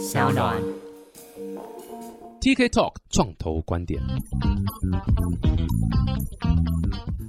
小暖。TK Talk 创投观点。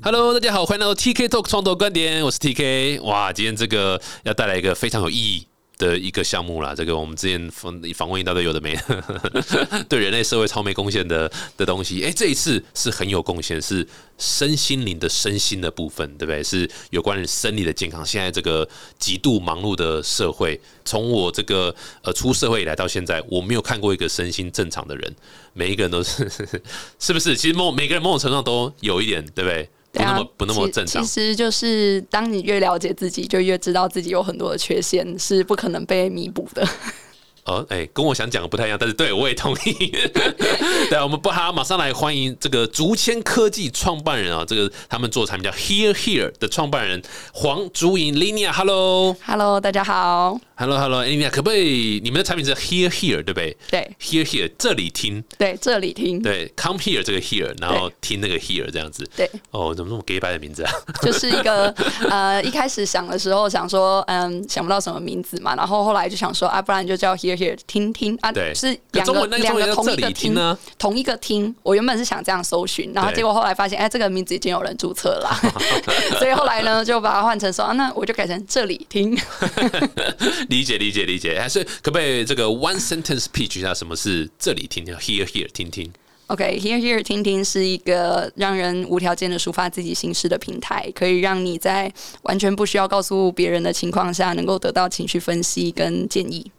Hello，大家好，欢迎来到 TK Talk 创投观点，我是 TK。哇，今天这个要带来一个非常有意义的一个项目啦。这个我们之前访访问一大堆有的没的，对人类社会超没贡献的的东西，哎、这一次是很有贡献，是身心灵的身心的部分，对不对？是有关于生理的健康。现在这个极度忙碌的社会，从我这个呃出社会以来到现在，我没有看过一个身心正常的人，每一个人都是 是不是？其实某每个人某种程度上都有一点，对不对？不那么不那么正常其。实就是当你越了解自己，就越知道自己有很多的缺陷是不可能被弥补的。哦，哎、跟我想讲的不太一样，但是对我也同意。对啊，我们不好，马上来欢迎这个竹签科技创办人啊，这个他们做产品叫 Here Here 的创办人黄竹莹 Linia，Hello。Hello，大家好。Hello Hello，Linia，可不可以？你们的产品是 Here Here 对不对对？Here Here 这里听，对，这里听，对，Come Here 这个 Here，然后听那个 Here 这样子。对，哦，怎么那么 gay 白的名字啊？就是一个呃，一开始想的时候想说，嗯，想不到什么名字嘛，然后后来就想说啊，不然就叫 Here Here 听听啊，对是两个两个同一个听呢？同一个听，我原本是想这样搜寻，然后结果后来发现，哎，这个名字已经有人注册了，所以后来呢就把它换成说，啊，那我就改成这里听。理解理解理解，还是可不可以这个 one sentence pitch 下什么是这里听听 Here Here 听听？OK，Here、Here 听听是一个让人无条件的抒发自己心事的平台，可以让你在完全不需要告诉别人的情况下，能够得到情绪分析跟建议。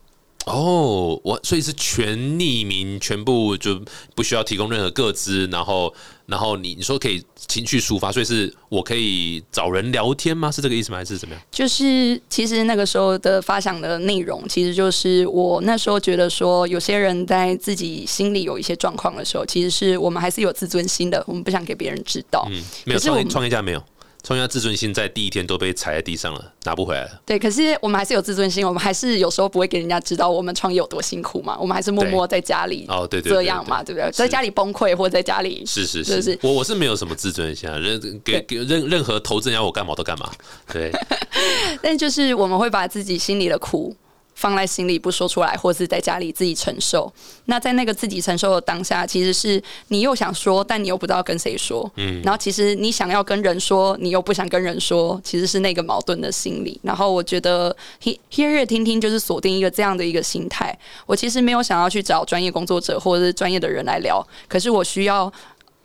哦，我所以是全匿名，全部就不需要提供任何个资，然后然后你你说可以情绪抒发，所以是我可以找人聊天吗？是这个意思吗？还是怎么样？就是其实那个时候的发想的内容，其实就是我那时候觉得说，有些人在自己心里有一些状况的时候，其实是我们还是有自尊心的，我们不想给别人知道。嗯，没有创创业家没有，创业家自尊心在第一天都被踩在地上了，拿不回来了。对，可是我们还是有自尊心，我们还是有时候不会给人家知道我们创业有多辛苦嘛，我们还是默默在家里哦，对对对这样嘛，对不对？在家里崩溃或者在家里是是是。是，我我是没有什么自尊心啊，任给给任任何投资人要我干嘛我都干嘛。对，但就是我们会把自己心里的苦放在心里不说出来，或是在家里自己承受。那在那个自己承受的当下，其实是你又想说，但你又不知道跟谁说。嗯，然后其实你想要跟人说，你又不想跟人说，其实是那个矛盾的心理。然后我觉得 he hear 听听就是锁定一个这样的一个心态。我其实没有想要去找专业工作者或者是专业的人来聊，可是我需要。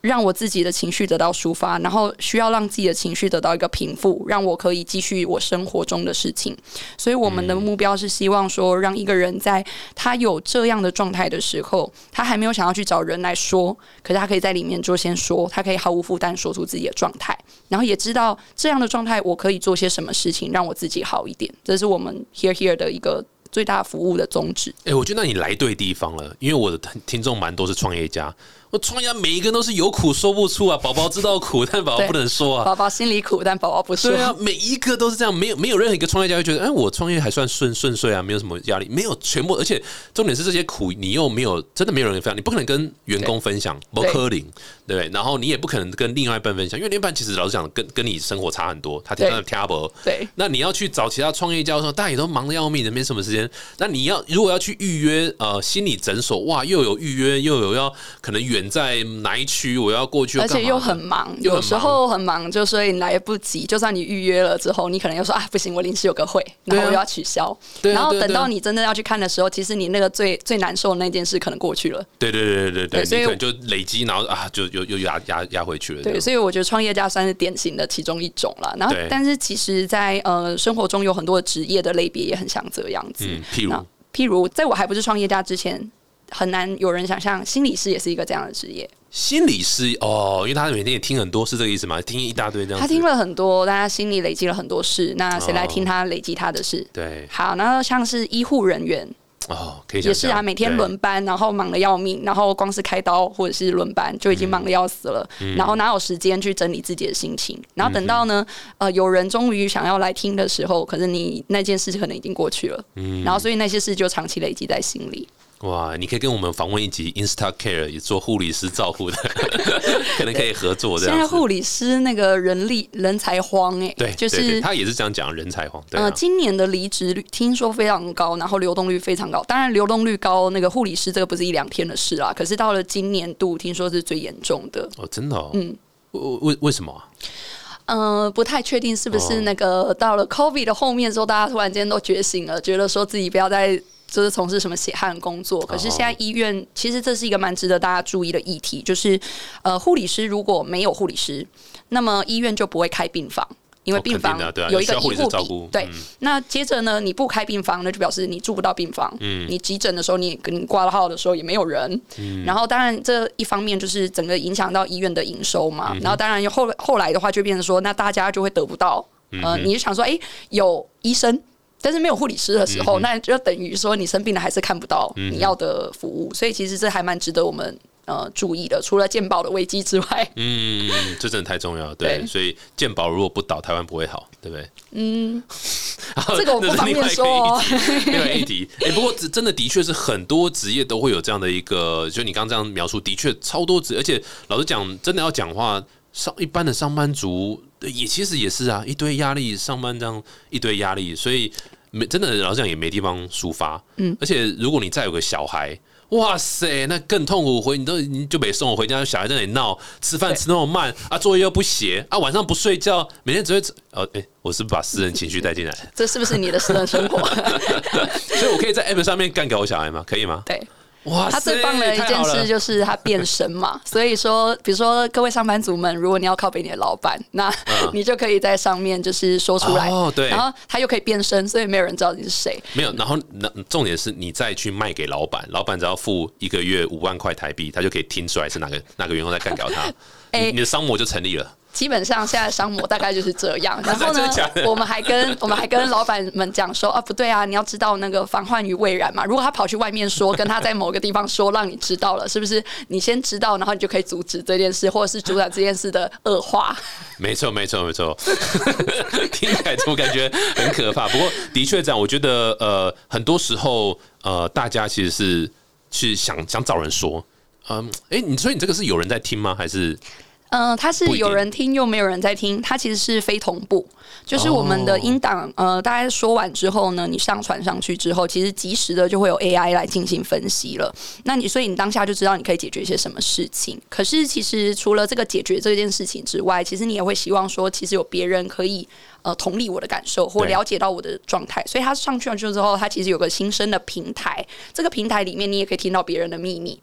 让我自己的情绪得到抒发，然后需要让自己的情绪得到一个平复，让我可以继续我生活中的事情。所以我们的目标是希望说，让一个人在他有这样的状态的时候，他还没有想要去找人来说，可是他可以在里面就先说，他可以毫无负担说出自己的状态，然后也知道这样的状态我可以做些什么事情让我自己好一点。这是我们 Here Here 的一个最大服务的宗旨。哎、我觉得你来对地方了，因为我的听众蛮多是创业家，我创业家每一个人都是有苦说不出啊，宝宝知道苦，但宝宝不能说啊。宝宝心里苦，但宝宝不说。对啊，每一个都是这样，没有没有任何一个创业家会觉得，哎，我创业还算顺顺遂啊，没有什么压力，没有全部，而且重点是这些苦你又没有真的没有人分享，你不可能跟员工分享，不对可能，对不对？然后你也不可能跟另外一半分享，因为另外一半其实老实讲，跟跟你生活差很多，他听他的 table，对那你要去找其他创业家的时候，大家也都忙得要命的，没什么时间。那你要如果要去预约呃心理诊所，哇，又有预约，又有要可能远在哪一区，我要过去，而且又很忙。忙，有时候很忙，就所以来不及。就算你预约了之后，你可能又说啊，不行，我临时有个会，然后我又要取消。对啊然后等到你真的要去看的时候，其实你那个最最难受的那件事可能过去了。对对对对对所以你可能就累积，然后啊，就又又压压压回去了。对，所以我觉得创业家算是典型的其中一种了。然后，但是其实在，呃生活中有很多职业的类别也很像这样子。嗯，譬如那譬如，在我还不是创业家之前，很难有人想象心理师也是一个这样的职业。心理师哦，因为他每天也听很多，是这个意思吗？听一大堆这样。他听了很多，大家心里累积了很多事，那谁来哦听他累积他的事？对好，然后像是医护人员哦，可以想也是啊，每天对轮班，然后忙得要命，然后光是开刀或者是轮班就已经忙得要死了，嗯然后哪有时间去整理自己的心情？然后等到呢，呃，有人终于想要来听的时候，可是你那件事可能已经过去了，嗯然后所以那些事就长期累积在心里。哇，你可以跟我们访问一集 Insta Care 也做护理师照护的，可能可以合作这现在。护理师那个人力人才荒哎、对，就是他也是这样讲，人才荒。对、啊呃，今年的离职率听说非常高，然后流动率非常高。当然，流动率高，那个护理师这个不是一两天的事啦。可是到了今年度，听说是最严重的。哦，真的哦，嗯，为为为什么啊？呃，不太确定是不哦是那个到了 COVID 的后面之后，大家突然间都觉醒了，觉得说自己不要再就是从事什么血汗工作。可是现在医院其实这是一个蛮值得大家注意的议题，就是呃，护理师如果没有护理师，那么医院就不会开病房。因为哦病房有一个医护比对嗯。那接着呢，你不开病房，那就表示你住不到病房。嗯，你急诊的时候，你也你挂了号的时候也没有人。嗯，然后当然这一方面就是整个影响到医院的营收嘛。然后当然后后来的话，就变成说，那大家就会得不到。呃，你就想说，哎、有医生。但是没有护理师的时候，那就等于说你生病了还是看不到你要的服务，所以其实这还蛮值得我们呃注意的。除了健保的危机之外，嗯，这真的太重要了。对，对所以健保如果不倒，台湾不会好，对不对？嗯，这个我不方便说哦议题另外一 题。哎、不过这真的的确是很多职业都会有这样的一个，就你刚刚这样描述，的确超多职，而且老实讲，真的要讲话，上一般的上班族也其实也是啊，一堆压力，上班这样一堆压力，所以没真的老实讲也没地方抒发。嗯，而且如果你再有个小孩。哇塞，那更痛苦！回你都你就没送我回家，小孩在那里闹，吃饭吃那么慢啊，作业又不写啊，晚上不睡觉，每天只会哦，哎、我是不是把私人情绪带进来？这是不是你的私人生活？所以我可以在 App 上面干给我小孩吗？可以吗？对。哇他最棒的一件事就是他变身嘛，所以说，比如说各位上班族们，如果你要靠北你的老板，那 你就可以在上面就是说出来，嗯哦对。然后他又可以变身，所以没有人知道你是谁。没有，然后那重点是你再去卖给老板，老板只要付一个月五万块台币，他就可以听出来是哪个哪个员工在干掉他，哎你你的商模就成立了。基本上现在商模大概就是这样，然后呢我们还跟 我们还跟老板们讲说啊，不对啊，你要知道那个防患于未然嘛。如果他跑去外面说，跟他在某个地方说，让你知道了，是不是？你先知道，然后你就可以阻止这件事，或者是阻挡这件事的恶化。没错，没错，没错，听起来怎么感觉很可怕？不过的确这样，我觉得呃，很多时候呃，大家其实是去想想找人说，嗯，哎、你所以你这个是有人在听吗？还是嗯、它是有人听又没有人在听，它其实是非同步，就是我们的音档，呃，大家说完之后呢，你上传上去之后，其实及时的就会有 AI 来进行分析了。那你所以你当下就知道你可以解决一些什么事情。可是其实除了这个解决这件事情之外，其实你也会希望说，其实有别人可以。呃，同理我的感受或了解到我的状态，所以它上去了之后，它其实有个新生的平台，这个平台里面你也可以听到别人的秘密，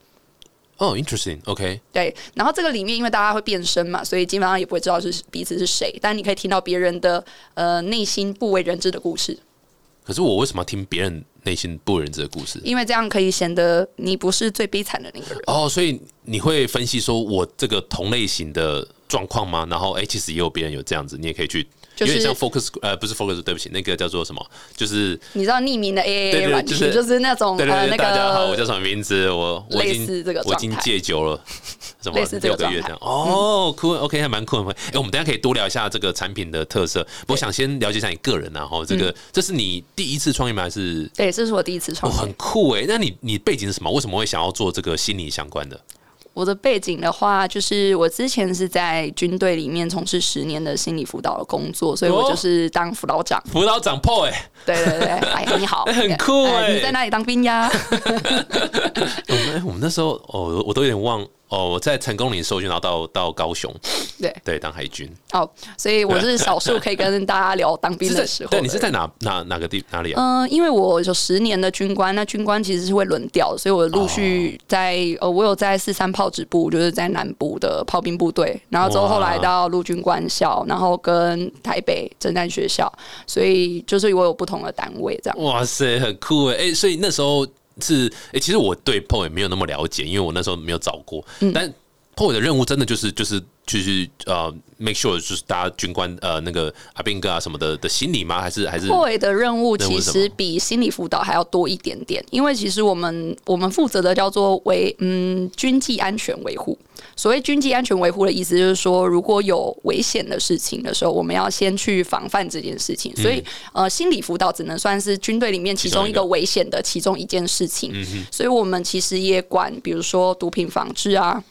哦，interesting，OK，、对，然后这个里面因为大家会变身嘛，所以基本上也不会知道是彼此是谁，但你可以听到别人的呃内心不为人知的故事，可是我为什么要听别人内心不为人知的故事？因为这样可以显得你不是最悲惨的那个人。哦，所以你会分析说我这个同类型的状况吗？然后哎、其实也有别人有这样子，你也可以去，就是有点像 focus 呃，不是 focus，对不起，那个叫做什么？就是你知道匿名的 AAA 对软件，就是就是那种对对对，呃那大家好，我叫什么名字？我我已经我已经戒酒了，什么六个月这样？哦，酷，OK，还蛮酷的。哎，我们等下可以多聊一下这个产品的特色。我想先了解一下你个人然后这个这是你第一次创业吗？还是对，这是我第一次哦，创业。很酷哎。那你你背景是什么？为什么会想要做这个心理相关的？我的背景的话，就是我之前是在军队里面从事十年的心理辅导的工作，所以我哦就是当辅导长。辅导长 PO 哎，对对对，哎，你好，很酷你在哪里当兵呀？我们哎我们那时候哦，我都有点忘哦，我在成功岭受训，然后到到高雄，对，对，当海军。哦，所以我是少数可以跟大家聊当兵的时候的对，你是在哪哪哪个地哪里啊？嗯、因为我有十年的军官，那军官其实是会轮调，所以我陆续在、呃，我有在四三炮指部，就是在南部的炮兵部队，然后之后哇后来到陆军官校，然后跟台北征战学校，所以就是我有不同的单位这样。哇塞，很酷哎！哎、所以那时候是哎、其实我对 PO 也没有那么了解，因为我那时候没有找过。嗯但 PO 的任务真的就是就是就是呃，make sure 就是大家军官呃那个阿兵哥啊什么的的心理吗？还是还是破尾的任务其实比心理辅导还要多一点点，因为其实我们我们负责的叫做维嗯军纪安全维护。所谓军纪安全维护的意思，就是说如果有危险的事情的时候，我们要先去防范这件事情。所以呃，心理辅导只能算是军队里面其中一个危险的其中一件事情。嗯所以我们其实也管，比如说毒品防治啊，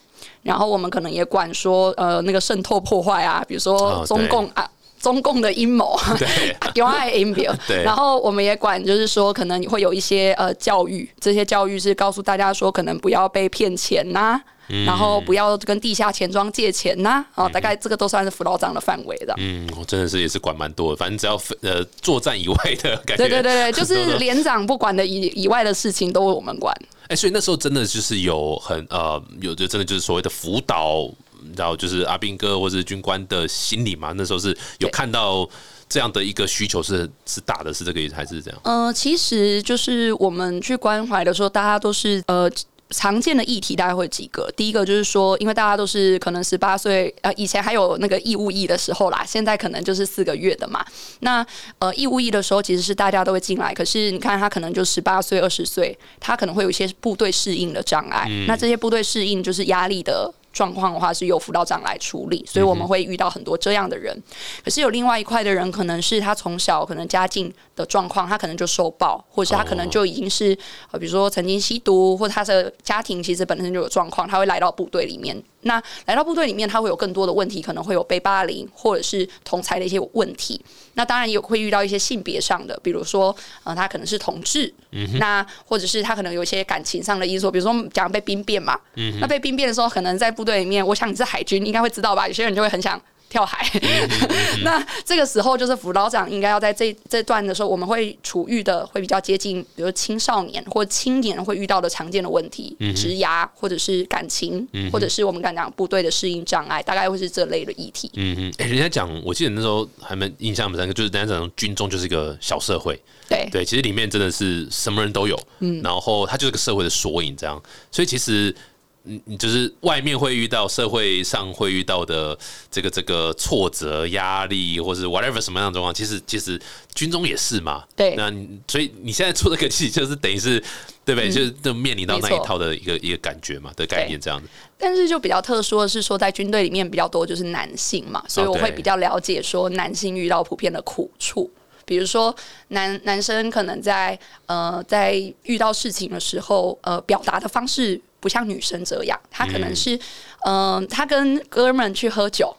然后我们可能也管说呃那个渗透破坏啊，比如说中共啊。中共的阴谋，对。有爱 in 表，对。然后我们也管，就是说可能会有一些呃教育，这些教育是告诉大家说，可能不要被骗钱呐、嗯然后不要跟地下钱庄借钱呐、哦，大概这个都算是辅导长的范围的。嗯，我真的是也是管蛮多的，反正只要呃作战以外的感觉，对对对对，就是连长不管的以以外的事情都我们管。哎、所以那时候真的就是有很呃，有就真的就是所谓的辅导，然后，就是阿兵哥或者是军官的心理嘛。那时候是有看到这样的一个需求是是大的，是这个意思还是这样？呃，其实就是我们去关怀的时候，大家都是呃。常见的议题大概会几个，第一个就是说，因为大家都是可能十八岁，呃，以前还有那个义务役的时候啦，现在可能就是四个月的嘛。那呃，义务役的时候其实是大家都会进来，可是你看他可能就十八岁、二十岁，他可能会有一些部队适应的障碍。那这些部队适应就是压力的状况的话，是由辅导长来处理，所以我们会遇到很多这样的人。可是有另外一块的人，可能是他从小可能家境的状况，他可能就受暴，或者是他可能就已经是呃，比如说曾经吸毒，或者他的家庭其实本身就有状况，他会来到部队里面。那来到部队里面，他会有更多的问题，可能会有被霸凌，或者是同才的一些问题。那当然也会遇到一些性别上的，比如说呃，他可能是同志，那或者是他可能有一些感情上的因素，比如说讲被兵变嘛，那被兵变的时候，可能在部队里面，我想你是海军，应该会知道吧？有些人就会很想。跳海，那这个时候就是辅导长应该要在这这段的时候，我们会处遇的会比较接近，比如青少年或青年会遇到的常见的问题，职涯或者是感情，或者是我们刚讲部队的适应障碍，大概会是这类的议题。嗯嗯，哎、人家讲，我记得那时候还蛮印象蛮深刻，就是人家讲军中就是一个小社会，对。对，其实里面真的是什么人都有，嗯，然后它就是个社会的缩影，这样，所以其实。嗯，你就是外面会遇到社会上会遇到的这个这个挫折、压力，或是 whatever 什么样的状况，其实其实军中也是嘛。对那所以你现在做这个，其实就是等于是对不对？就是就面临到那一套的一个一个感觉嘛的概念这样子。但是就比较特殊的是说，在军队里面比较多就是男性嘛，所以我会比较了解说男性遇到普遍的苦处。比如说男男生可能在呃在遇到事情的时候，呃表达的方式不像女生这样，他可能是嗯、呃他跟哥们去喝酒，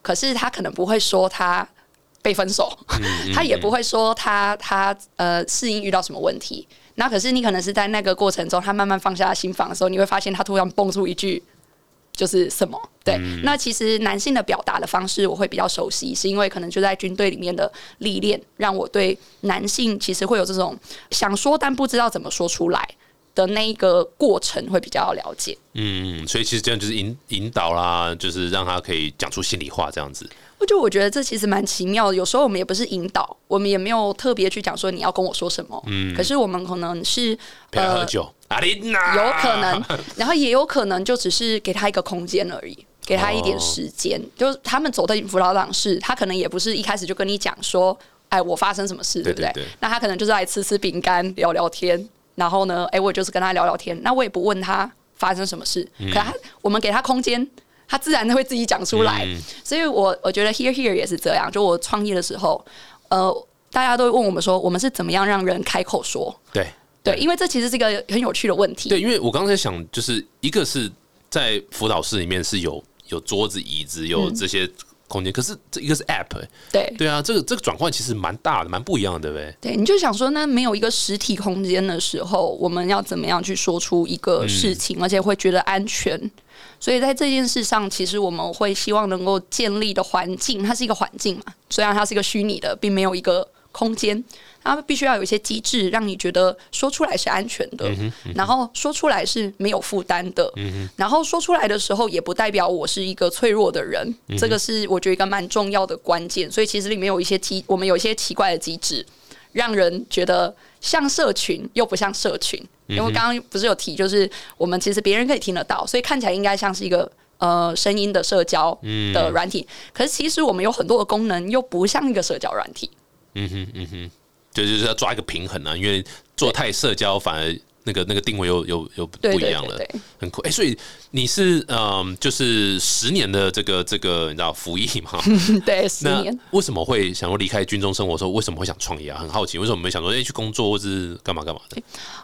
可是他可能不会说他被分手，他也不会说他他呃适应遇到什么问题。那可是你可能是在那个过程中，他慢慢放下心房的时候，你会发现他突然蹦出一句就是什么？对，那其实男性的表达的方式我会比较熟悉，是因为可能就在军队里面的历练，让我对男性其实会有这种想说但不知道怎么说出来的那一个过程会比较了解。嗯，所以其实这样就是引引导啦，就是让他可以讲出心里话这样子。我就我觉得这其实蛮奇妙的，有时候我们也不是引导，我们也没有特别去讲说你要跟我说什么，嗯，可是我们可能是陪他喝酒，有可能，然后也有可能就只是给他一个空间而已，给他一点时间。就是他们走的辅导长室，他可能也不是一开始就跟你讲说，哎，我发生什么事，对不对？对对那他可能就是来吃吃饼干，聊聊天，然后呢，哎，我就是跟他聊聊天，那我也不问他发生什么事，可他我们给他空间。他自然会自己讲出来，所以我我觉得 Here Here 也是这样。就我创业的时候，呃，大家都会问我们说，我们是怎么样让人开口说？对对，因为这其实是一个很有趣的问题。对，因为我刚才想，就是一个是在辅导室里面是有有桌子、椅子，有这些空间，可是这一个是 App，、欸、对对啊，这个这个转换其实蛮大的，蛮不一样的，对不对？对，你就想说，那没有一个实体空间的时候，我们要怎么样去说出一个事情，而且会觉得安全？所以在这件事上，其实我们会希望能够建立的环境，它是一个环境嘛，虽然它是一个虚拟的，并没有一个空间，它必须要有一些机制，让你觉得说出来是安全的，然后说出来是没有负担的，然后说出来的时候，也不代表我是一个脆弱的人，这个是我觉得一个蛮重要的关键。所以其实里面有一些机，我们有一些奇怪的机制，让人觉得像社群又不像社群。因为刚刚不是有提，就是我们其实别人可以听得到，所以看起来应该像是一个呃声音的社交的软体，可是其实我们有很多的功能又不像一个社交软体。嗯哼嗯哼，对，就是要抓一个平衡啊，因为做太社交反而。那个那个定位又又又不一样了，很酷哎！所以你是嗯，就是十年的这个这个你知道服役嘛？对，十年。为什么会想要离开军中生活？说为什么会想创业啊？很好奇，为什么没想说哎去工作或是干嘛干嘛的？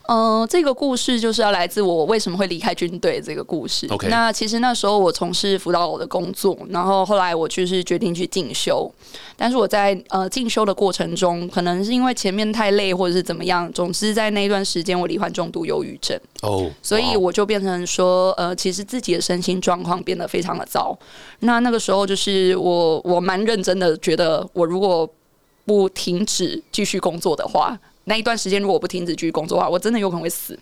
嗯，这个故事就是要来自我为什么会离开军队这个故事。OK，那其实那时候我从事辅导我的工作，然后后来我就是决定去进修，但是我在呃进修的过程中，可能是因为前面太累或者是怎么样，总之在那一段时间我罹患重。度忧郁症哦，所以我就变成说，呃，其实自己的身心状况变得非常的糟。那那个时候，就是我我蛮认真的，觉得我如果不停止继续工作的话，那一段时间如果不停止继续工作的话，我真的有可能会死。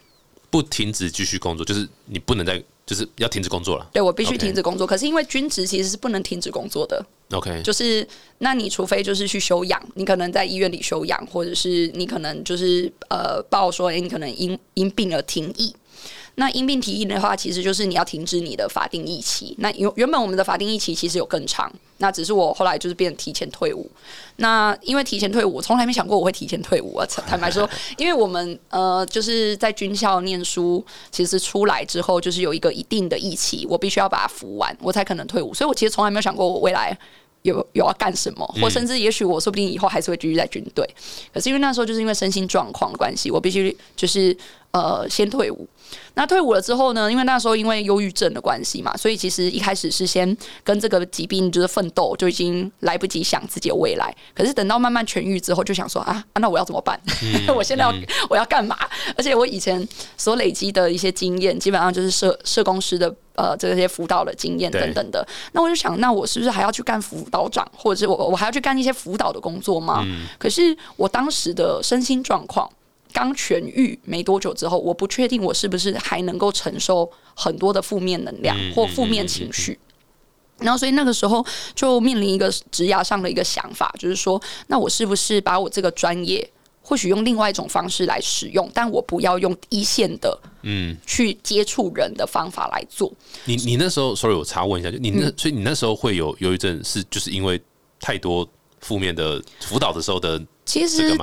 不停止继续工作，就是你不能再。就是要停止工作了，对我必须停止工作。可是因为军职其实是不能停止工作的。OK，就是那你除非就是去休养，你可能在医院里休养，或者是你可能就是呃报说，哎，你可能因因病而停役。那因病提议的话，其实就是你要停止你的法定役期。那原原本我们的法定役期其实有更长，那只是我后来就是变提前退伍。那因为提前退伍，我从来没想过我会提前退伍啊！坦白说，因为我们呃就是在军校念书，其实出来之后就是有一个一定的役期，我必须要把它服完，我才可能退伍。所以我其实从来没有想过我未来。有 有要干什么，或甚至也许我说不定以后还是会继续在军队，可是因为那时候就是因为身心状况的关系，我必须就是呃先退伍。那退伍了之后呢，因为那时候因为忧郁症的关系嘛，所以其实一开始是先跟这个疾病就是奋斗，就已经来不及想自己的未来。可是等到慢慢痊愈之后，就想说 啊，那我要怎么办？我现在要我要干嘛？而且我以前所累积的一些经验，基本上就是社社工师的。呃，这些辅导的经验等等的，那我就想，那我是不是还要去干辅导长，或者是我我还要去干一些辅导的工作吗？可是我当时的身心状况刚痊愈没多久之后，我不确定我是不是还能够承受很多的负面能量或负面情绪。然后，所以那个时候就面临一个职涯上的一个想法，就是说，那我是不是把我这个专业？或许用另外一种方式来使用，但我不要用一线的，嗯，去接触人的方法来做。你你那时候，sorry，我查问一下，就你那，所以你那时候会有忧郁症，是就是因为太多负面的辅导的时候的，其实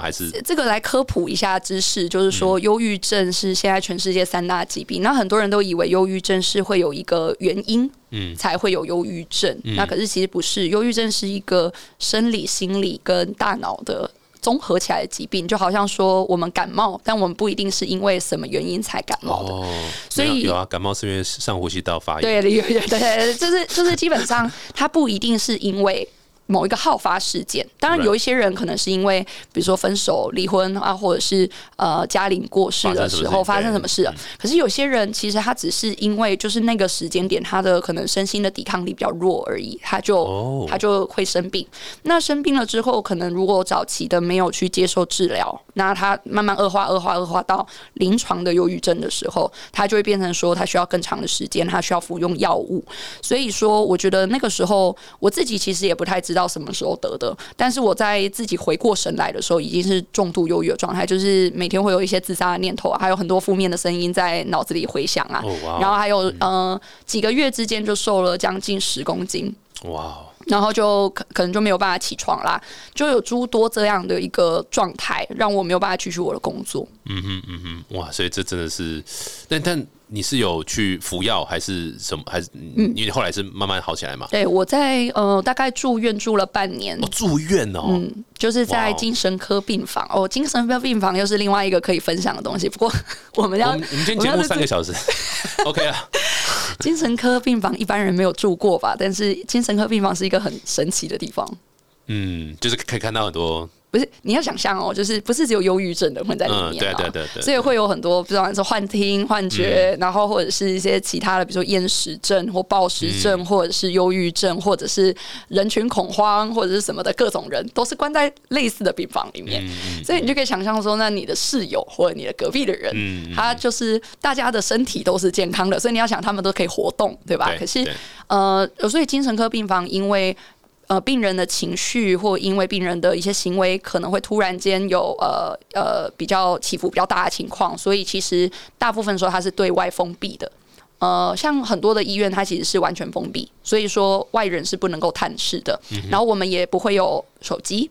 这个来科普一下知识，就是说忧郁症是现在全世界三大疾病。那很多人都以为忧郁症是会有一个原因，嗯，才会有忧郁症。那可是其实不是，忧郁症是一个生理、心理跟大脑的。综合起来的疾病，就好像说我们感冒，但我们不一定是因为什么原因才感冒的。所以有啊，感冒是因为上呼吸道发炎。对对对对，就是就是基本上它不一定是因为。某一个好发事件，当然有一些人可能是因为，比如说分手、离婚啊，或者是呃家里过世的时候发生什么事。可是有些人其实他只是因为就是那个时间点，他的可能身心的抵抗力比较弱而已，他就他就会生病。那生病了之后，可能如果早期的没有去接受治疗，那他慢慢恶化、恶化、恶化到临床的忧郁症的时候，他就会变成说他需要更长的时间，他需要服用药物。所以说，我觉得那个时候我自己其实也不太知道。到什么时候得的？但是我在自己回过神来的时候，已经是重度忧郁的状态，就是每天会有一些自杀的念头啊，还有很多负面的声音在脑子里回响啊。然后还有呃，几个月之间就瘦了将近十公斤。哇！然后就可可能就没有办法起床啦，就有诸多这样的一个状态，让我没有办法继续我的工作。嗯哼嗯哼，哇！所以这真的是，但但。你是有去服药还是什么？还是嗯，因为后来是慢慢好起来嘛？对，我在呃大概住院住了半年。哦，住院哦，嗯，就是在精神科病房。哦，精神科病房又是另外一个可以分享的东西。不过 我们要，我们今天节目三个小时，OK 啊。精神科病房一般人没有住过吧？但是精神科病房是一个很神奇的地方。嗯，就是可以看到很多。不是你要想象哦，就是不是只有忧郁症的会在里面对对对对，所以会有很多，比方说幻听、幻觉，然后或者是一些其他的，比如说厌食症或暴食症，或者是忧郁症，或者是人群恐慌或者是什么的各种人，都是关在类似的病房里面。所以你就可以想象说，那你的室友或者你的隔壁的人，他就是大家的身体都是健康的，所以你要想他们都可以活动，对吧？可是呃，所以精神科病房因为。呃，病人的情绪或因为病人的一些行为，可能会突然间有呃呃比较起伏比较大的情况，所以其实大部分时候它是对外封闭的。呃，像很多的医院，它其实是完全封闭，所以说外人是不能够探视的。然后我们也不会有手机，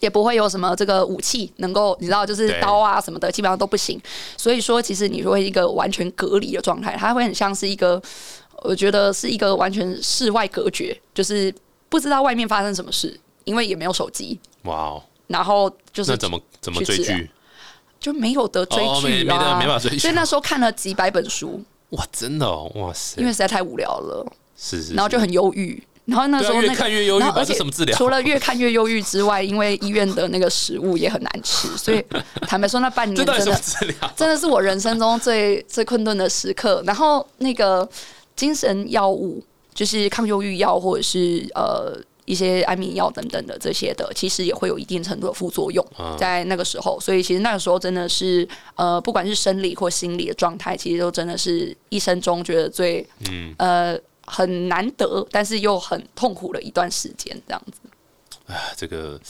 也不会有什么这个武器能够，你知道，就是刀啊什么的，基本上都不行。所以说，其实你会一个完全隔离的状态，它会很像是一个，我觉得是一个完全室外隔绝，就是不知道外面发生什么事，因为也没有手机，哇哦，然后就是那怎么怎么追剧？就没有得追剧啊，没办法追剧。所以那时候看了几百本书，哇，真的哦，哇塞。因，为实在太无聊了，是是，然后就很忧郁。然后那时候越，看越忧郁而且什么治疗。除了越看越忧郁之外，因为医院的那个食物也很难吃，所以坦白说，那半年真的？真的是我人生中最最困顿的时刻。然后那个精神药物，就是抗忧郁药或者是呃一些安眠药等等的这些的，其实也会有一定程度的副作用啊，在那个时候。所以其实那个时候真的是呃，不管是生理或心理的状态，其实都真的是一生中觉得最嗯，呃很难得，但是又很痛苦的一段时间，这样子。啊这个。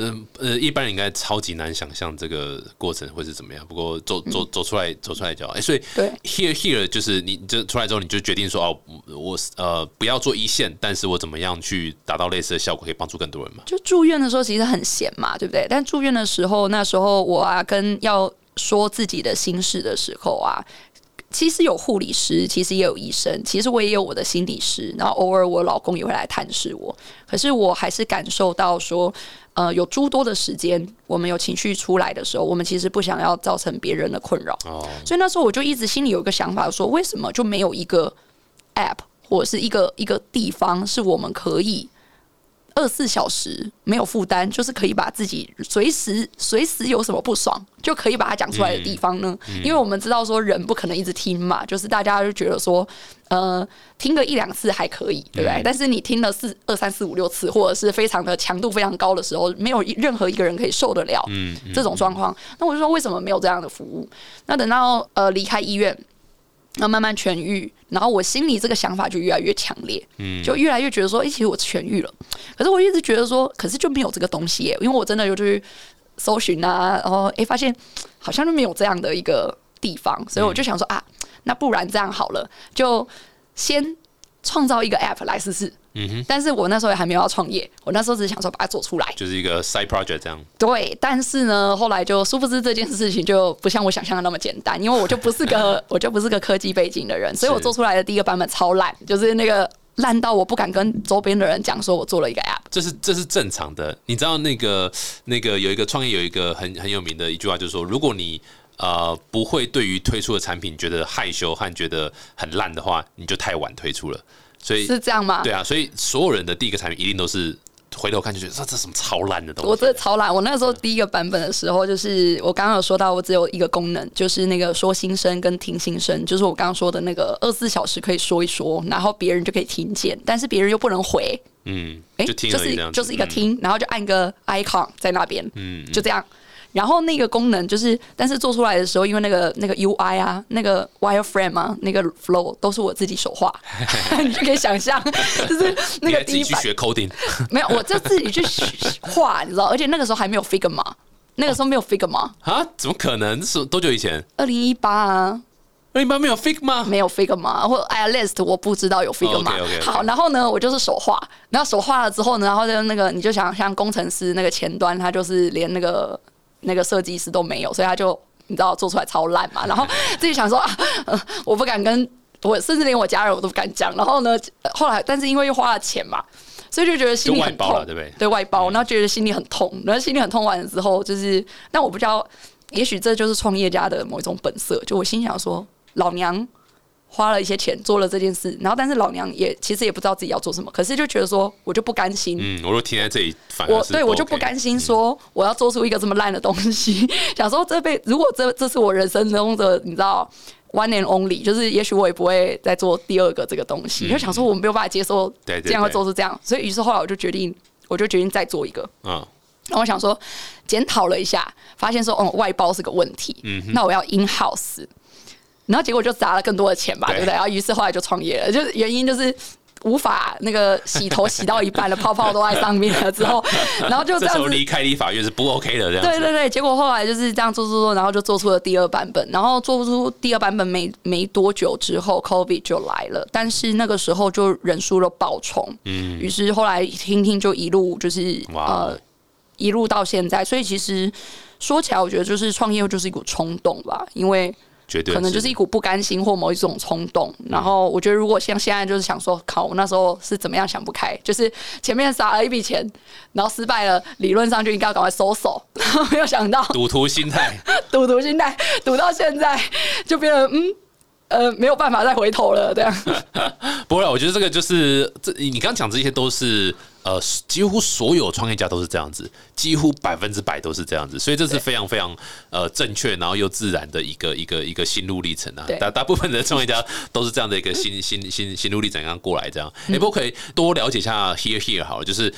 嗯呃，一般人应该超级难想象这个过程会是怎么样。不过走走走出来，走出来就好。哎、所以对 here here 就是你这出来之后，你就决定说哦，我呃不要做一线，但是我怎么样去达到类似的效果，可以帮助更多人嘛？就住院的时候其实很闲嘛，对不对？但住院的时候，那时候我啊跟要说自己的心事的时候啊，其实有护理师，其实也有医生，其实我也有我的心理师，然后偶尔我老公也会来探视我。可是我还是感受到说，呃，有诸多的时间，我们有情绪出来的时候，我们其实不想要造成别人的困扰。哦，所以那时候我就一直心里有一个想法，说为什么就没有一个 app 或者是一个一个地方，是我们可以二十四小时没有负担，就是可以把自己随时随时有什么不爽，就可以把它讲出来的地方呢？因为我们知道说人不可能一直听嘛，就是大家就觉得说，呃，听个一两次还可以，对不对？但是你听了四二三四五六次，或者是非常的强度非常高的时候，没有任何一个人可以受得了嗯，这种状况。那我就说为什么没有这样的服务？那等到呃离开医院，然后慢慢痊愈，然后我心里这个想法就越来越强烈，嗯就越来越觉得说，哎、其实我痊愈了。可是我一直觉得说，可是就没有这个东西耶，因为我真的有去搜寻啊，然后哎、诶发现好像就没有这样的一个地方，所以我就想说啊，那不然这样好了，就先创造一个 app 来试试。嗯哼，但是我那时候也还没有要创业，我那时候只是想说把它做出来。就是一个 side project 这样。对，但是呢，后来就殊不知这件事情就不像我想象的那么简单，因为我就不是个 我就不是个科技背景的人，所以我做出来的第一个版本超烂，就是那个烂到我不敢跟周边的人讲说我做了一个 app。这是这是正常的。你知道那个那个有一个创业有一个很很有名的一句话，就是说，如果你呃不会对于推出的产品觉得害羞和觉得很烂的话，你就太晚推出了。所以是这样吗？对啊，所以所有人的第一个产品一定都是回头看就觉得这这什么超烂的东西。我真的超烂。我那时候第一个版本的时候，就是我刚刚有说到，我只有一个功能，就是那个说心声跟听心声，就是我刚刚说的那个二十四小时可以说一说，然后别人就可以听见，但是别人又不能回。嗯，哎、就是就是一个听，然后就按个 icon 在那边，嗯，嗯就这样。然后那个功能就是，但是做出来的时候，因为那个那个 UI 啊，那个 wireframe 啊，那个 flow 都是我自己手画，你就可以想象，就是那个第一版自己去学 coding，没有，我就自己去画，你知道，而且那个时候还没有 Figma，那个时候没有 Figma，啊？怎么可能？是多久以前？二零一八啊，二零八没有 Figma？没有 Figma 或 iList，我不知道有 Figma。好，然后呢，我就是手画，然后手画了之后呢，然后就那个你就想像工程师那个前端，他就是连那个那个设计师都没有，所以他就你知道做出来超烂嘛。然后自己想说啊、呃我不敢跟我，甚至连我家人我都不敢讲。然后呢，呃后来但是因为又花了钱嘛，所以就觉得心里很痛对不对？对外包，然后觉得心里很痛，然后心里很痛完了之后，就是但我不知道，也许这就是创业家的某一种本色。就我心想说，老娘花了一些钱做了这件事，然后但是老娘也其实也不知道自己要做什么，可是就觉得说我就不甘心。嗯，我就停在这里，反而我对我就不甘心说我要做出一个这么烂的东西，想说这辈如果这这是我人生中的你知道 one and only，就是也许我也不会再做第二个这个东西，就想说我没有办法接受这样会做出这样，所以于是后来我就决定，我就决定再做一个。嗯，然后我想说，检讨了一下，发现说，哦，外包是个问题，嗯那我要 in house，然后结果就砸了更多的钱吧，对对不对？然后于是后来就创业了，就是原因就是无法那个洗头洗到一半了，泡泡都在上面了之后，然后就 这样子离开立法院是不 OK 的，这样子。对对对，结果后来就是这样做做做，然后就做出了第二版本，然后做不出第二版本没没多久之后，COVID 就来了，但是那个时候就人数都爆冲，嗯，于是后来听听就一路就是呃一路到现在，所以其实说起来，我觉得就是创业就是一股冲动吧，因为绝对可能就是一股不甘心或某一种冲动。然后我觉得，如果像现在就是想说，靠，我那时候是怎么样想不开，就是前面撒了一笔钱，然后失败了，理论上就应该要赶快收手，然 后没有想到赌徒心态。赌徒心态，赌到现在就变得嗯呃没有办法再回头了，这样。不会啊，我觉得这个就是这你刚刚讲这些都是呃，几乎所有创业家都是这样子，几乎百分之百都是这样子，所以这是非常非常呃正确，然后又自然的一个一个一个心路历程啊。大大部分的创业家都是这样的一个心 心心心路历程刚过来这样。哎、不过可以多了解一下 Here Here 好了，就是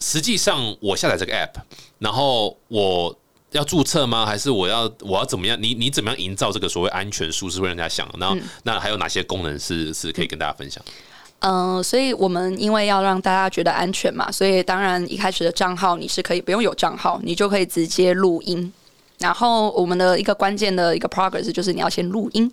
实际上我下载这个 app，然后我。要注册吗？还是我要我要怎么样？你你怎么样营造这个所谓安全舒适会让人家想？然后、那还有哪些功能是是可以跟大家分享？嗯、所以我们因为要让大家觉得安全嘛，所以当然一开始的账号你是可以不用有账号，你就可以直接录音。然后我们的一个关键的一个 progress 就是你要先录音，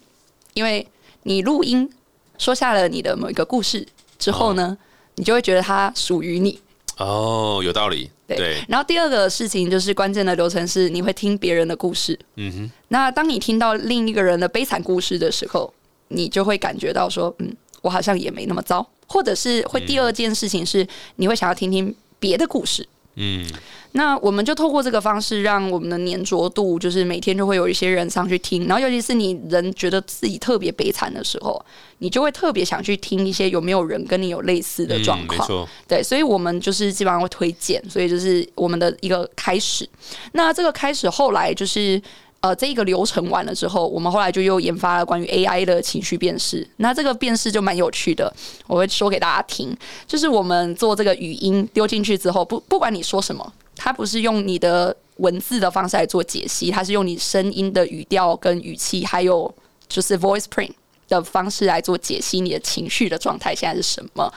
因为你录音说下了你的某一个故事之后呢，你就会觉得它属于你。哦，有道理。对对，然后第二个事情就是关键的流程是你会听别人的故事。嗯哼，那当你听到另一个人的悲惨故事的时候，你就会感觉到说，嗯，我好像也没那么糟。或者是会第二件事情是，你会想要听听别的故事。嗯，那我们就透过这个方式，让我们的粘着度，就是每天就会有一些人上去听，然后尤其是你人觉得自己特别悲惨的时候，你就会特别想去听一些有没有人跟你有类似的状况。错。对，所以我们就是基本上会推荐，所以就是我们的一个开始。那这个开始后来就是。呃，这一个流程完了之后，我们后来就又研发了关于 AI 的情绪辨识。那这个辨识就蛮有趣的，我会说给大家听。就是我们做这个语音丢进去之后，不不管你说什么，它不是用你的文字的方式来做解析，它是用你声音的语调跟语气，还有就是 voice print 的方式来做解析你的情绪的状态现在是什么。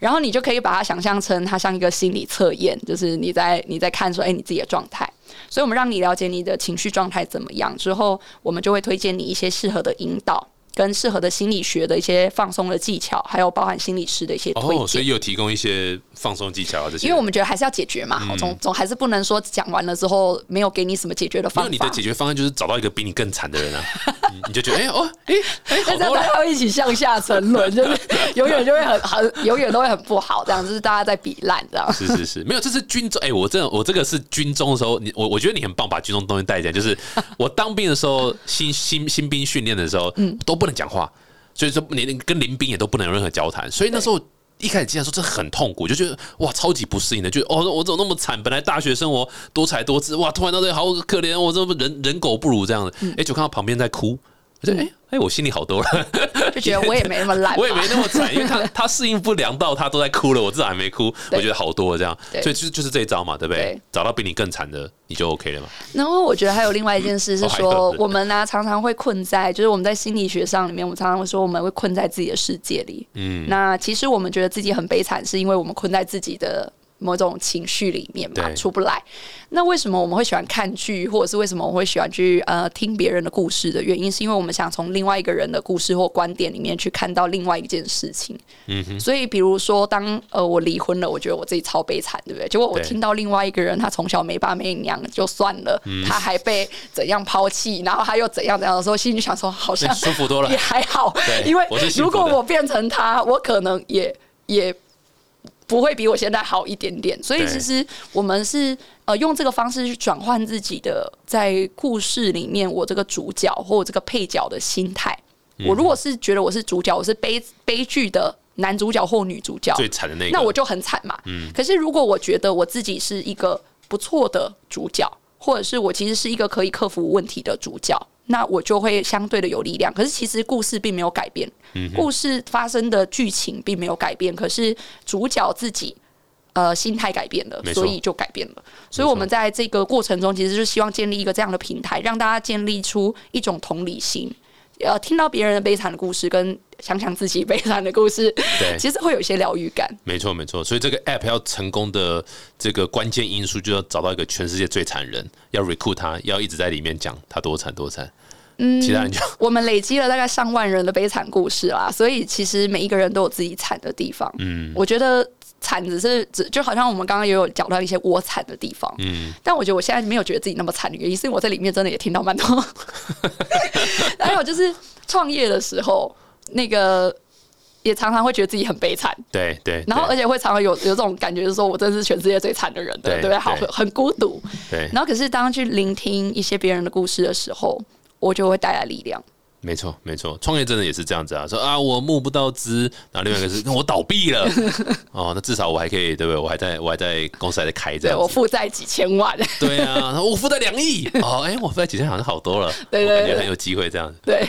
然后你就可以把它想象成它像一个心理测验，就是你在你在看说，哎，你自己的状态。所以我们让你了解你的情绪状态怎么样之后，我们就会推荐你一些适合的引导。跟适合的心理学的一些放松的技巧，还有包含心理师的一些推荐。哦，所以有提供一些放松技巧啊，这些。因为我们觉得还是要解决嘛，嗯总总还是不能说讲完了之后没有给你什么解决的方法。那你的解决方案就是找到一个比你更惨的人啊，你你就觉得哎、哦哎哎、好多了大。家会一起向下沉沦，就是 永远就会很很永远都会很不好，这样就是大家在比烂这样。是是是，没有，这是军中。哎、我这我这个是军中的时候，你我我觉得你很棒，把军中东西带进来。就是我当兵的时候，新新新兵训练的时候，嗯，都不能讲话，所以说连跟林斌也都不能有任何交谈。所以那时候一开始进来说，这很痛苦，就觉得哇，超级不适应的，就哦，我怎么那么惨？本来大学生活多才多姿，哇，突然到这里好可怜，我这么人人狗不如这样的。哎、就看到旁边在哭，我就哎哎、我心里好多了。就觉得 我也没那么烂，我也没那么惨，因为他他适应不良到他都在哭了，我至少还没哭，我觉得好多这样，所以就就是这一招嘛，对不对对？找到比你更惨的，你就 OK 了嘛。然后我觉得还有另外一件事是说，我们呢、常常会困在，就是我们在心理学上里面，我们常常会说我们会困在自己的世界里。嗯，那其实我们觉得自己很悲惨，是因为我们困在自己的某种情绪里面嘛，出不来。那为什么我们会喜欢看剧，或者是为什么我会喜欢去呃听别人的故事的原因，是因为我们想从另外一个人的故事或观点里面去看到另外一件事情。嗯哼，所以，比如说，当呃我离婚了，我觉得我自己超悲惨，对不对？结果我听到另外一个人，他从小没爸没娘就算了，嗯。他还被怎样抛弃，然后他又怎样怎样的时候，心里想说，好像 舒服多了。也还好。对，因为如果我变成他，我可能也也不会比我现在好一点点。所以其实我们是呃用这个方式去转换自己的在故事里面我这个主角或我这个配角的心态。嗯我如果是觉得我是主角，我是悲悲剧的男主角或女主角，最惨的那个，那我就很惨嘛。可是如果我觉得我自己是一个不错的主角，或者是我其实是一个可以克服问题的主角，那我就会相对的有力量。可是其实故事并没有改变，故事发生的剧情并没有改变，可是主角自己。呃，心态改变了所以就改变了。所以我们在这个过程中，其实是希望建立一个这样的平台，让大家建立出一种同理心，呃听到别人的悲惨的故事，跟想想自己悲惨的故事，对其实会有一些疗愈感。没错，没错。所以这个 app 要成功的这个关键因素，就要找到一个全世界最惨人，要 recruit 他，要一直在里面讲他多惨多惨。嗯，其他人就我们累积了大概上万人的悲惨故事啦，所以其实每一个人都有自己惨的地方。嗯，我觉得惨只是只就好像我们刚刚也有讲到一些我惨的地方。嗯，但我觉得我现在没有觉得自己那么惨的原因，是因为我在里面真的也听到蛮多。还有就是创业的时候，那个也常常会觉得自己很悲惨。对对，然后而且会常常有有这种感觉，就是说我真的是全世界最惨的人的，对对不对？好，很很孤独。对，然后可是当去聆听一些别人的故事的时候，我就会带来力量。没错没错，创业真的也是这样子啊，说啊我募不到资，然后另外一个是 我倒闭了，哦，那至少我还可以对不对？我还在我还在公司还在开这对我。负债几千万，对啊，我负债两亿哦，哎、我负债几千好像好多了，对对对我感觉很有机会这样子，对。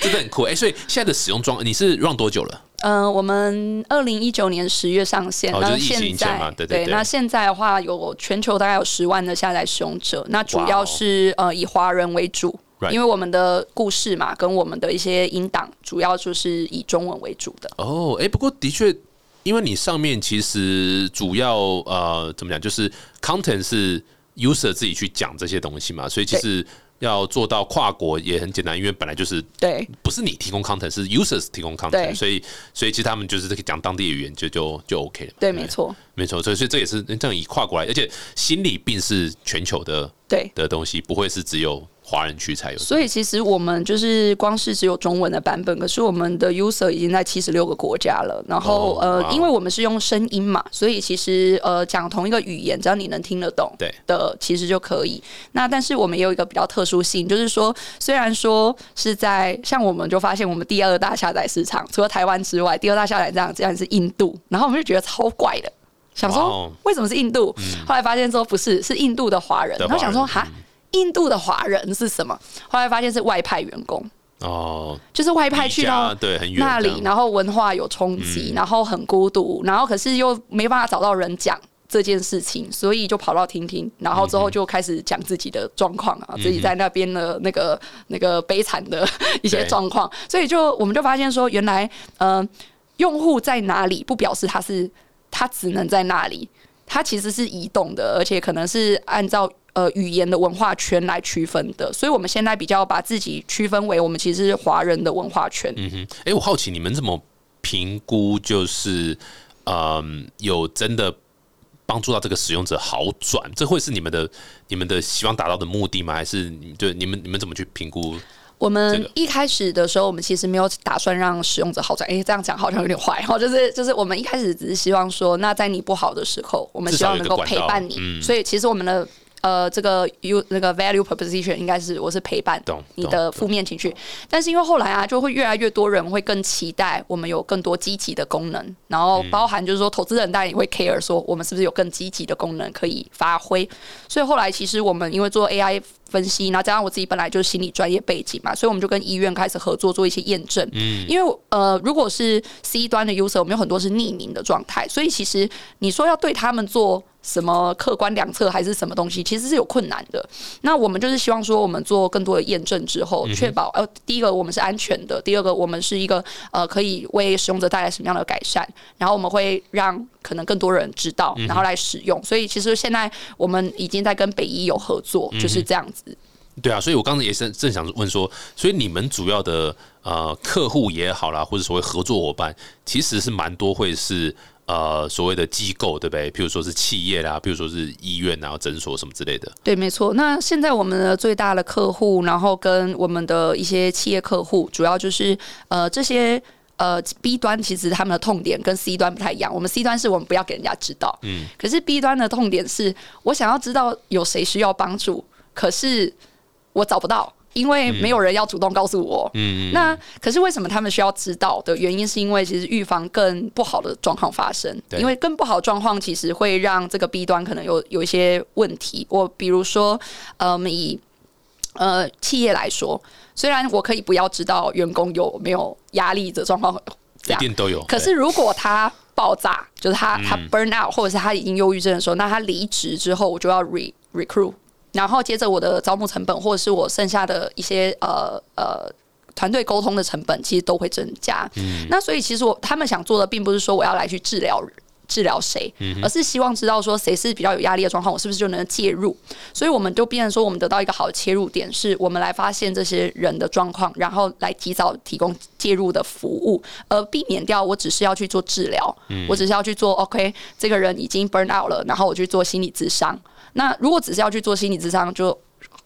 真的很酷哎、所以现在的使用状，你是 run 多久了？嗯，我们二零一九年十月上线，那哦就是疫情现在前嘛对对对那现在的话有全球大概有十万的下载使用者，那主要是呃以华人为主。因为我们的故事嘛，跟我们的一些音档，主要就是以中文为主的。哦，哎、不过的确，因为你上面其实主要呃怎么讲，就是 content 是 user 自己去讲这些东西嘛，所以其实要做到跨国也很简单，因为本来就是对不是你提供 content，是 users 提供 content，所以所以其实他们就是讲当地的语言就就就 OK 了。对，没错，没错，所以所以这也是这样以跨国来，而且心理病是全球的对。的东西，不会是只有华人区才有。所以其实我们就是光是只有中文的版本，可是我们的 user 已经在七十六个国家了。然后、哦呃，因为我们是用声音嘛，所以其实呃讲同一个语言，只要你能听得懂，对的，其实就可以。那但是我们也有一个比较特殊性，就是说虽然说是在像我们就发现我们第二大下载市场，除了台湾之外，第二大下载这样这样是印度，然后我们就觉得超怪的。想说为什么是印度？后来发现说不是，是印度的华人。的然后想说哈，印度的华人是什么？后来发现是外派员工，哦，就是外派去到对很远那里，然后文化有冲击，然后很孤独，然后可是又没办法找到人讲。这件事情，所以就跑到听听，然后之后就开始讲自己的状况啊，自己在那边的那个那个悲惨的 一些状况，所以就我们就发现说，原来呃，用户在哪里不表示他是他只能在那里，他其实是移动的，而且可能是按照呃语言的文化圈来区分的。所以我们现在比较把自己区分为我们其实是华人的文化圈。嗯哼，哎、我好奇你们怎么评估，就是嗯，有真的帮助到这个使用者好转，这会是你们的你们的希望达到的目的吗？还是你对你们你们怎么去评估？我们一开始的时候，我们其实没有打算让使用者好转。诶，这样讲好像有点坏哈，就是就是我们一开始只是希望说，那在你不好的时候，我们希望能够陪伴你。嗯所以其实我们的。呃，这个 u 那个 value proposition 应该是我是陪伴你的负面情绪，但是因为后来啊，就会越来越多人会更期待我们有更多积极的功能，然后嗯。包含就是说投资人当然也会 care 说我们是不是有更积极的功能可以发挥，所以后来其实我们因为做 AI 分析，然后加上我自己本来就是心理专业背景嘛，所以我们就跟医院开始合作做一些验证。嗯，因为呃，如果是 C 端的 user，我们有很多是匿名的状态，所以其实你说要对他们做什么客观量测还是什么东西，其实是有困难的。那我们就是希望说，我们做更多的验证之后，确保呃，第一个我们是安全的，第二个我们是一个呃可以为使用者带来什么样的改善，然后我们会让可能更多人知道，然后来使用。所以其实现在我们已经在跟北医有合作，就是这样子。对啊，所以我刚才也是正想问说，所以你们主要的呃客户也好啦，或者所谓合作伙伴，其实是蛮多会是呃所谓的机构，对不对？譬如说是企业啦，譬如说是医院啊、诊所什么之类的。对，没错。那现在我们的最大的客户，然后跟我们的一些企业客户，主要就是呃这些。呃，B 端其实他们的痛点跟 C 端不太一样。我们 C 端是我们不要给人家知道，嗯，可是 B 端的痛点是我想要知道有谁需要帮助，可是我找不到，因为没有人要主动告诉我。嗯，那可是为什么他们需要知道的原因，是因为其实预防更不好的状况发生，对因为更不好的状况其实会让这个 B 端可能有有一些问题。我比如说，呃，我们以呃企业来说，虽然我可以不要知道员工有没有压力的状况，一定都有。可是如果他爆炸，就是他他嗯 burn out，或者是他已经忧郁症的时候，那他离职之后，我就要 re recruit，然后接着我的招募成本，或者是我剩下的一些呃呃团队沟通的成本其实都会增加。嗯，那所以其实我他们想做的，并不是说我要来去治疗治疗谁，而是希望知道说谁是比较有压力的状况，我是不是就能介入？所以我们就变成说，我们得到一个好的切入点，是我们来发现这些人的状况，然后来提早提供介入的服务，而避免掉我只是要去做治疗，我只是要去做 OK，这个人已经 burn out 了，然后我去做心理咨商。那如果只是要去做心理咨商，就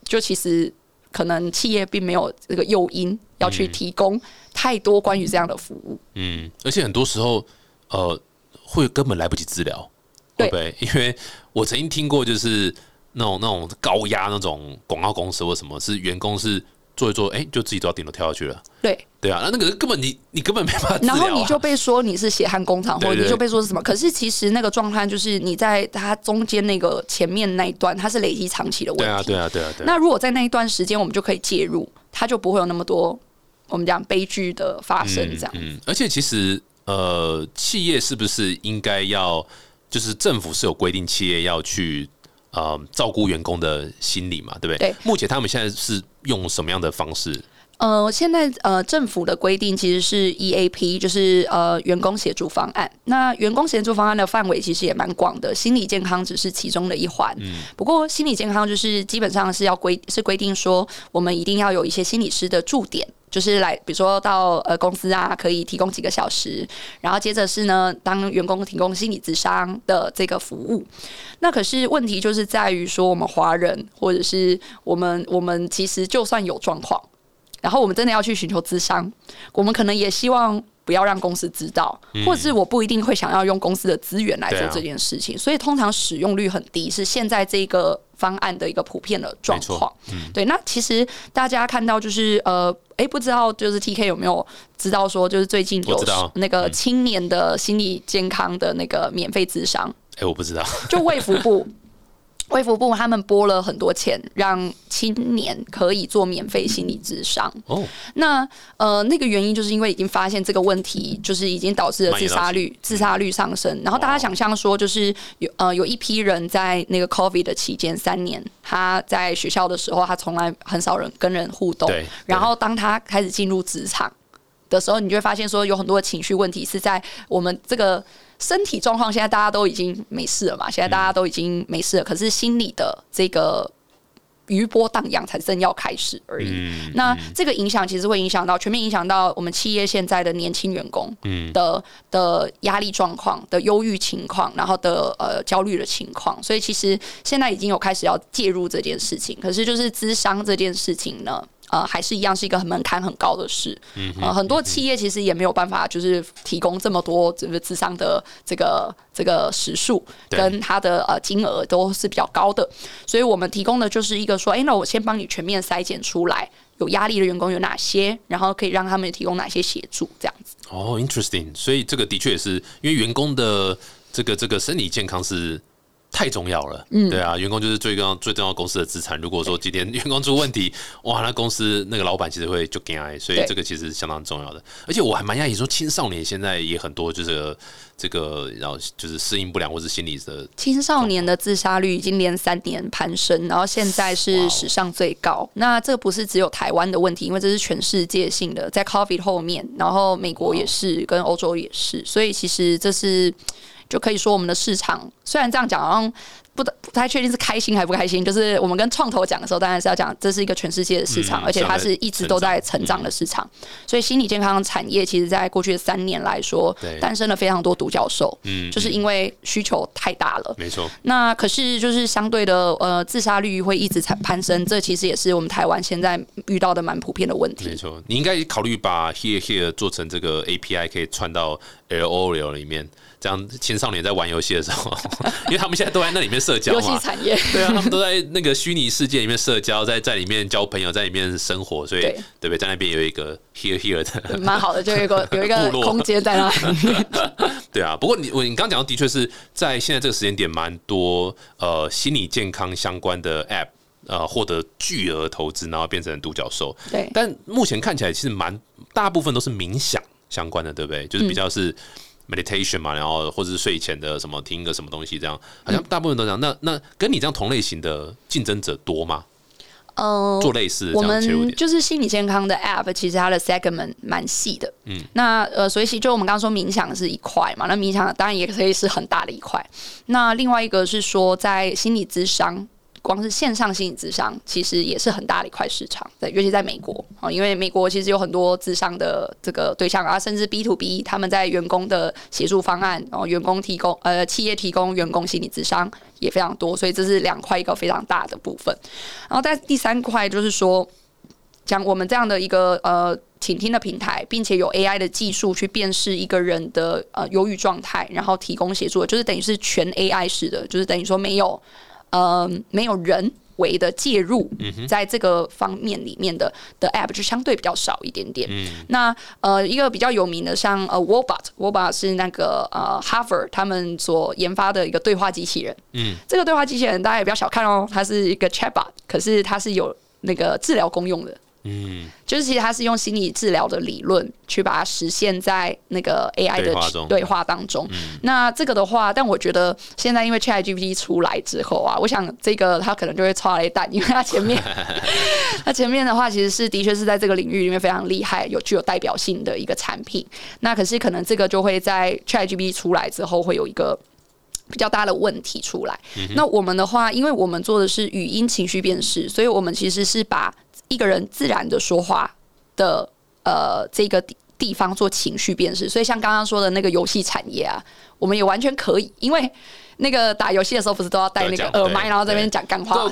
就其实可能企业并没有这个诱因要去提供太多关于这样的服务。嗯，而且很多时候，呃。会根本来不及治疗，对不对？因为我曾经听过，就是那种那种高压那种广告公司或什么，是员工是做一做，哎，就自己走到顶楼跳下去了。对对啊，那那个根本你你根本没办法。然后你就被说你是血汗工厂，或者你就被说是什么？可是其实那个状态就是你在它中间那个前面那一段，它是累积长期的问题。对啊，对啊，对啊。那如果在那一段时间我们就可以介入，它就不会有那么多我们讲悲剧的发生。这样，嗯，而且其实。呃，企业是不是应该要，就是政府是有规定，企业要去呃照顾员工的心理嘛，对不对？对。目前他们现在是用什么样的方式？呃，现在呃政府的规定其实是 EAP，就是呃员工协助方案。那员工协助方案的范围其实也蛮广的，心理健康只是其中的一环。嗯。不过心理健康就是基本上是要规是规定说，我们一定要有一些心理师的驻点。就是来，比如说到呃公司啊，可以提供几个小时，然后接着是呢，当员工提供心理咨商的这个服务。那可是问题就是在于说，我们华人或者是我们我们其实就算有状况，然后我们真的要去寻求咨商，我们可能也希望。不要让公司知道，或者是我不一定会想要用公司的资源来做这件事情，所以通常使用率很低，是现在这个方案的一个普遍的状况。对，那其实大家看到就是呃，哎，不知道就是 T K 有没有知道说，就是最近有那个青年的心理健康的那个免费咨商？哎，我不知道，就卫福部。卫福部他们拨了很多钱，让青年可以做免费心理智商。哦，那呃，那个原因就是因为已经发现这个问题，就是已经导致了自杀率自杀率上升。然后大家想象说，就是有呃有一批人在那个 COVID 的期间三年，他在学校的时候，他从来很少人跟人互动。然后当他开始进入职场的时候，你就会发现说，有很多的情绪问题是在我们这个。身体状况现在大家都已经没事了嘛？现在大家都已经没事了，可是心理的这个余波荡漾才正要开始而已。那这个影响其实会影响到全面影响到我们企业现在的年轻员工的的压力状况、的忧郁情况，然后的呃焦虑的情况。所以其实现在已经有开始要介入这件事情。可是就是资商这件事情呢？呃，还是一样是一个很门槛很高的事。呃，很多企业其实也没有办法，就是提供这么多这个智商的这个这个时数跟它的呃金额都是比较高的。所以我们提供的就是一个说，哎，那我先帮你全面筛检出来有压力的员工有哪些，然后可以让他们提供哪些协助，这样子。哦，interesting。所以这个的确也是因为员工的这个这个身体健康是。太重要了，嗯，对啊，员工就是最重要最重要公司的资产。如果说今天 员工出问题，哇，那公司那个老板其实会就惊哀，所以这个其实相当重要的。而且我还蛮讶异，说青少年现在也很多，就是这个然后就是适应不良或是心理的青少年的自杀率已经连三年攀升，然后现在是史上最高。那这个不是只有台湾的问题，因为这是全世界性的，在 COVID 后面，然后美国也是，跟欧洲也是，所以其实这是。就可以说，我们的市场虽然这样讲，好像不不太确定是开心还不开心。就是我们跟创投讲的时候，当然是要讲这是一个全世界的市场，而且它是一直都在成长的市场。所以心理健康产业，其实在过去的三年来说，诞生了非常多独角兽。嗯，就是因为需求太大了。没错。那可是就是相对的，呃，自杀率会一直在攀升。这其实也是我们台湾现在遇到的蛮普遍的问题。没错，你应该考虑把 Here Here 做成这个 API，可以串到 L O L 里面。这样青少年在玩游戏的时候，因为他们现在都在那里面社交嘛，游戏产业对啊，他们都在那个虚拟世界里面社交，在在里面交朋友，在里面生活，所以对不对？在那边有一个 here here 的，蛮好的，就有一个 有一个空间在那里。对啊，不过你我你刚讲到，的确是在现在这个时间点，蛮多呃心理健康相关的 app 呃获得巨额投资，然后变成独角兽。对，但目前看起来其实蛮大部分都是冥想相关的，对不对？就是比较是。Meditation 嘛，然后或者是睡前的什么听个什么东西，这样好像大部分都这样。那那跟你这样同类型的竞争者多吗？呃，做类似的我？们就是心理健康的 App，其实它的 segment 蛮细的。嗯，那呃，所以其实就我们刚刚说冥想是一块嘛，那冥想当然也可以是很大的一块。那另外一个是说，在心理咨商，光是线上心理智商，其实也是很大的一块市场。对，尤其在美国啊，因为美国其实有很多智商的这个对象啊，甚至 B to B，他们在员工的协助方案，然后员工提供呃企业提供员工心理智商也非常多，所以这是两块一个非常大的部分。然后在第三块就是说，讲我们这样的一个呃倾听的平台，并且有 AI 的技术去辨识一个人的呃忧郁状态，然后提供协助，就是等于是全 AI 式的，就是等于说没有呃没有人为的介入，在这个方面里面的的 App 就相对比较少一点点。那呃一个比较有名的像呃 Wobot，Wobot 是那个呃 Harvard 他们所研发的一个对话机器人。嗯，这个对话机器人大家也不要小看哦，它是一个 Chatbot，可是它是有那个治疗功用的。嗯，就是其实它是用心理治疗的理论去把它实现在那个 AI 的对话当中。那这个的话，但我觉得现在因为 ChatGPT 出来之后啊，我想这个它可能就会超雷弹，因为它前面 它前面的话其实是的确是在这个领域里面非常厉害、有具有代表性的一个产品。那可是可能这个就会在 ChatGPT 出来之后会有一个。比较大的问题出来。那我们的话，因为我们做的是语音情绪辨识，所以我们其实是把一个人自然的说话的呃这个地地方做情绪辨识。所以像刚刚说的那个游戏产业啊，我们也完全可以，因为那个打游戏的时候不是都要戴那个耳麦，然后在那边讲干话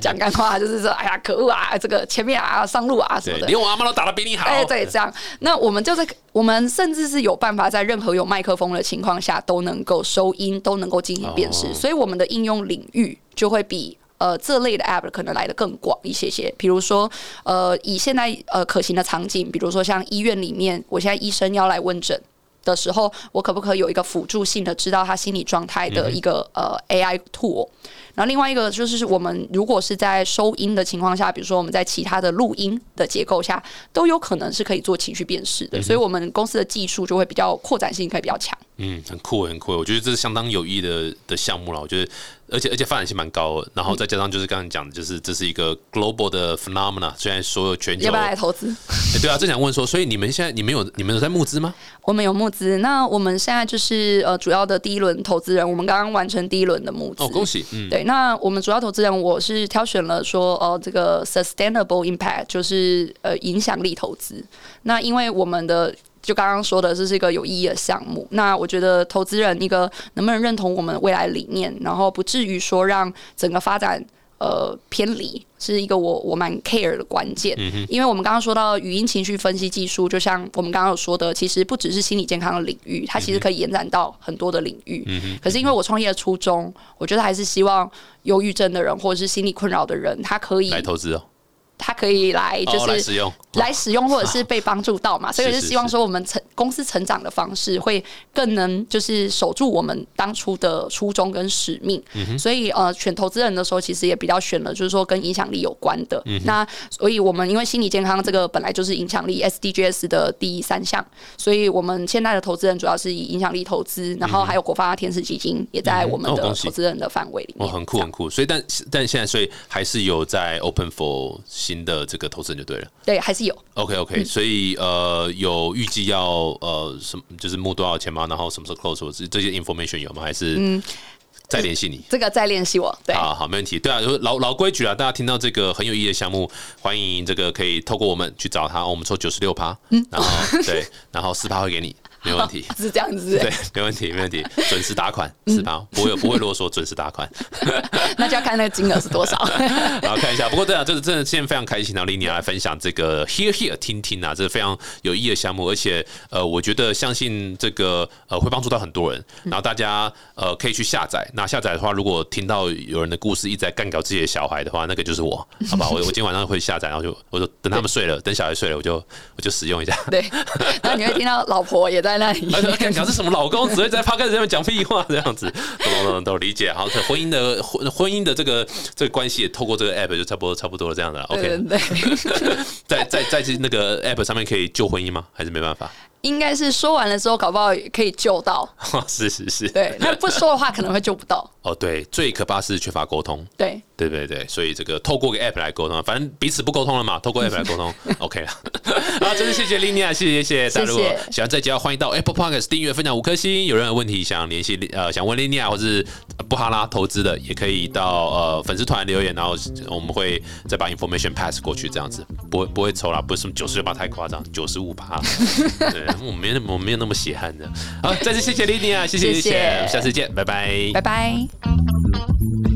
讲干话，就是说哎呀可恶啊，这个前面啊上路啊什么，的。连我阿妈都打的比你好。哎，对，这样，那我们就是我们甚至是有办法在任何有麦克风的情况下都能够收音，都能够进行辨识，哦所以我们的应用领域就会比。呃，这类的 app 可能来的更广一些些，比如说，呃，以现在呃可行的场景，比如说像医院里面，我现在医生要来问诊的时候，我可不可以有一个辅助性的知道他心理状态的一个、呃 AI tool？然后另外一个就是我们如果是在收音的情况下，比如说我们在其他的录音的结构下，都有可能是可以做情绪辨识的，所以我们公司的技术就会比较扩展性可以比较强。嗯，很酷，很酷。我觉得这是相当有意义的的项目了。我觉得，而且而且发展性蛮高的。然后再加上就是刚刚讲的，就是这是一个 global 的 phenomena，虽然所有全球要不要来投资？哎 对啊，正想问说，所以你们现在你们有你们有在募资吗？我们有募资，那我们现在就是呃主要的第一轮投资人，我们刚刚完成第一轮的募资。哦，恭喜，嗯，对，那我们主要投资人，我是挑选了说，呃，这个 sustainable impact 就是呃影响力投资。那因为我们的就刚刚说的，这是一个有意义的项目。那我觉得投资人一个能不能认同我们未来理念，然后不至于说让整个发展呃偏离，是一个我我蛮 care 的关键。因为我们刚刚说到语音情绪分析技术，就像我们刚刚有说的，其实不只是心理健康的领域，它其实可以延展到很多的领域。可是因为我创业的初衷，我觉得还是希望忧郁症的人或者是心理困扰的人，他可以来投资哦，他可以来就哦，来是使用，来使用或者是被帮助到嘛，所以我是就希望说我们成公司成长的方式会更能就是守住我们当初的初衷跟使命。所以呃，选投资人的时候，其实也比较选了就是说跟影响力有关的。嗯那所以我们因为心理健康这个本来就是影响力 SDGs 的第三项，所以我们现在的投资人主要是以影响力投资，然后还有国发天使基金也在我们的投资人的范围里哦，面。很酷很酷。所以但但现在所以还是有在 open for 新的这个投资人就对了。对，还是有。OK OK，、所以呃有预计要呃什么就是募多少钱吗？然后什么时候 close？我这这些 information 有吗？还是嗯再联系你？这个再联系我，对，好好，没问题。对啊，就是老老规矩啊，大家听到这个很有意义的项目，欢迎这个可以透过我们去找他，哦我们抽九十六趴，嗯然后对，然后四趴会给你，没问题。是这样子，对，没问题，没问题，准时打款是吧，不会不会啰嗦，准时打款。那就要看那个金额是多少。然后看一下，不过对啊，这真的今天非常开心，然后丽妮来分享这个 Hear Hear 听听啊，这是非常有意义的项目，而且呃，我觉得相信这个呃会帮助到很多人，然后大家呃可以去下载。那下载的话，如果听到有人的故事一直在干搞自己的小孩的话，那个就是我，好吧？我我今天晚上会下载，然后就我就等他们睡了，等小孩睡了，我就我就使用一下。对，然后你会听到老婆也在那里。而且干搞是什么老公，只会在 p o d c a s 上面讲屁话这样子，懂懂懂懂理解。好，可婚姻的婚婚姻的这个这个关系也透过这个 app 就差不多差不多了这样的。OK，在在在那个 app 上面可以救婚姻吗？还是没办法？应该是说完了之后，搞不好也可以救到。是是是，对，那不说的话，可能会救不到。哦，对，最可怕是缺乏沟通。对，对对对，所以这个透过个 app 来沟通，反正彼此不沟通了嘛，透过 app 来沟通，OK 了。好，真是谢谢 Linia，谢谢谢谢大家。如果喜欢这集，欢迎到 Apple Podcast 订阅、分享五颗星。有任何问题想联系呃想问 Linia 或是布哈拉投资的，也可以到呃粉丝团留言，然后我们会再把 information pass 过去，这样子不会不会抽啦，不是什么九十六八太夸张，九十五八，对，我没那么我没有那么血汗的。好，再次谢谢 Lini 啊谢谢谢谢，下次见，拜拜，拜拜。